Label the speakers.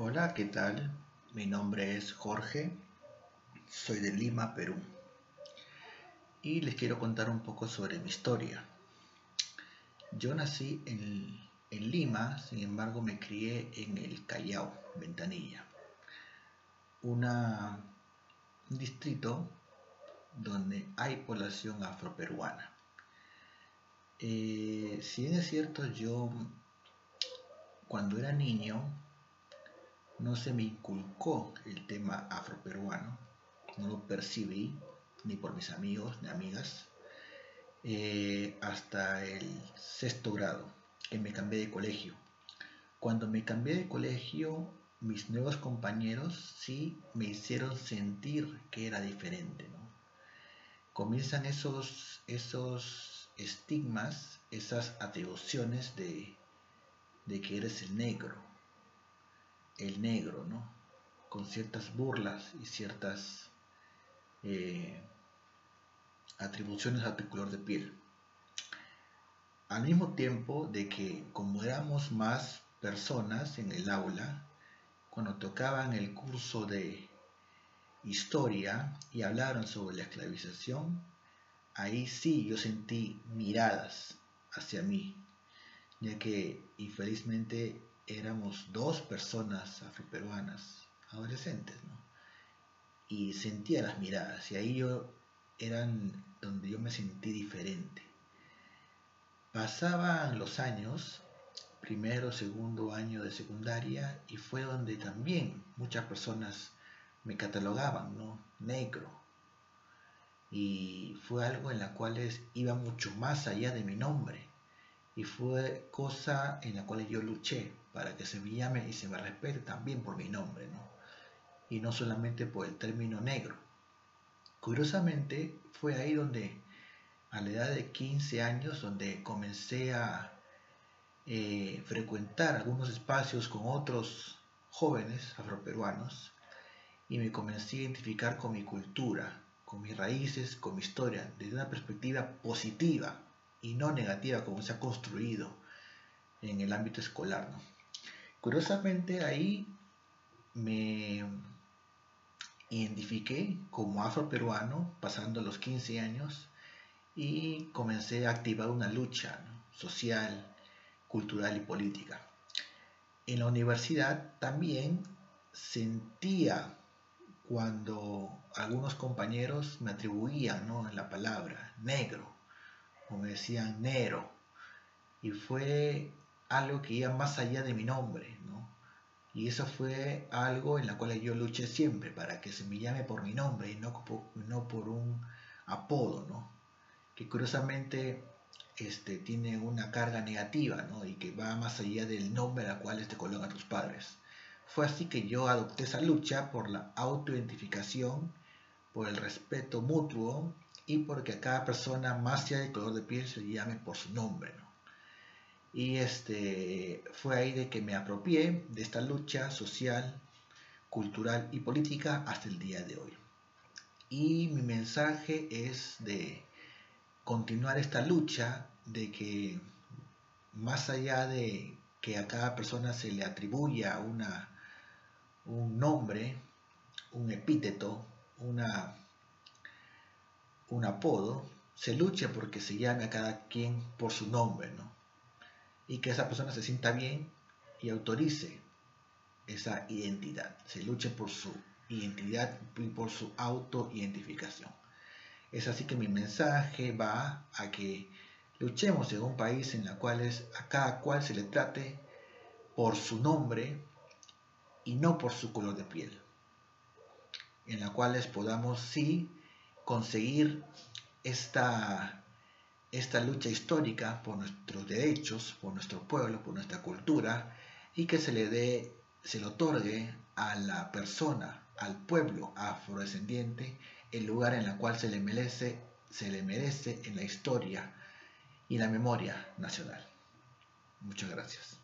Speaker 1: Hola, ¿qué tal? Mi nombre es Jorge, soy de Lima, Perú. Y les quiero contar un poco sobre mi historia. Yo nací en, Lima, sin embargo me crié en el Callao, Ventanilla. Un distrito donde hay población afroperuana. Eh, si bien es cierto, yo cuando era niño no se me inculcó el tema afroperuano, no lo percibí ni por mis amigos ni amigas eh, hasta el sexto grado, que me cambié de colegio. Cuando me cambié de colegio, mis nuevos compañeros sí me hicieron sentir que era diferente. Comienzan esos, esos estigmas, esas atribuciones de, de que eres el negro, el negro, ¿no? Con ciertas burlas y ciertas eh, atribuciones a tu color de piel. Al mismo tiempo de que como éramos más personas en el aula, cuando tocaban el curso de historia y hablaron sobre la esclavización, ahí sí yo sentí miradas hacia mí, ya que infelizmente éramos dos personas afroperuanas, adolescentes, ¿no? Y sentía las miradas, y ahí yo eran donde yo me sentí diferente. Pasaban los años, primero, segundo año de secundaria, y fue donde también muchas personas me catalogaban, ¿no? Negro. Y fue algo en la cual iba mucho más allá de mi nombre y fue cosa en la cual yo luché para que se me llame y se me respete también por mi nombre, ¿no? Y no solamente por el término negro. Curiosamente, fue ahí donde, a la edad de 15 años, donde comencé a eh, frecuentar algunos espacios con otros jóvenes afroperuanos y me comencé a identificar con mi cultura, con mis raíces, con mi historia, desde una perspectiva positiva, y no negativa como se ha construido en el ámbito escolar. Curiosamente ahí me identifiqué como afroperuano pasando los 15 años y comencé a activar una lucha social, cultural y política. En la universidad también sentía cuando algunos compañeros me atribuían ¿no? la palabra negro o me decían Nero. Y fue algo que iba más allá de mi nombre, ¿no? Y eso fue algo en la cual yo luché siempre, para que se me llame por mi nombre y no, no por un apodo, ¿no? Que curiosamente este, tiene una carga negativa, ¿no? Y que va más allá del nombre al cual te colocan tus padres. Fue así que yo adopté esa lucha por la autoidentificación, por el respeto mutuo y porque a cada persona, más allá de color de piel, se llame por su nombre. Y este, fue ahí de que me apropié de esta lucha social, cultural y política hasta el día de hoy. Y mi mensaje es de continuar esta lucha, de que más allá de que a cada persona se le atribuya una, un nombre, un epíteto, una un apodo, se luche porque se llame a cada quien por su nombre, ¿no? Y que esa persona se sienta bien y autorice esa identidad. Se luche por su identidad y por su autoidentificación. Es así que mi mensaje va a que luchemos en un país en el cual a cada cual se le trate por su nombre y no por su color de piel. En la cual podamos sí conseguir esta, esta lucha histórica por nuestros derechos, por nuestro pueblo, por nuestra cultura, y que se le dé, se le otorgue a la persona, al pueblo afrodescendiente, el lugar en el cual se le merece, se le merece en la historia y la memoria nacional. Muchas gracias.